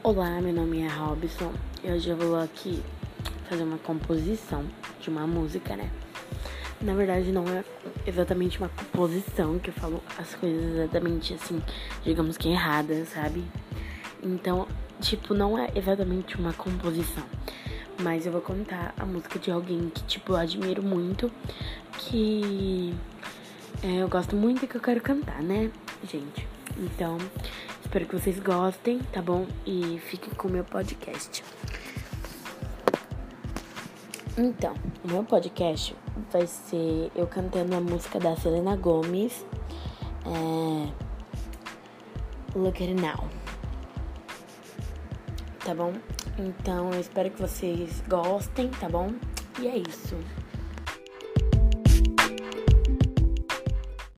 Olá, meu nome é Robson e hoje eu vou aqui fazer uma composição de uma música, né? Na verdade, não é exatamente uma composição que eu falo as coisas exatamente assim, digamos que erradas, sabe? Então, tipo, não é exatamente uma composição, mas eu vou contar a música de alguém que, tipo, eu admiro muito, que é, eu gosto muito e que eu quero cantar, né, gente? Então, espero que vocês gostem, tá bom? E fiquem com o meu podcast. Então, o meu podcast vai ser eu cantando a música da Selena Gomes. É... Look at it now. Tá bom? Então, eu espero que vocês gostem, tá bom? E é isso.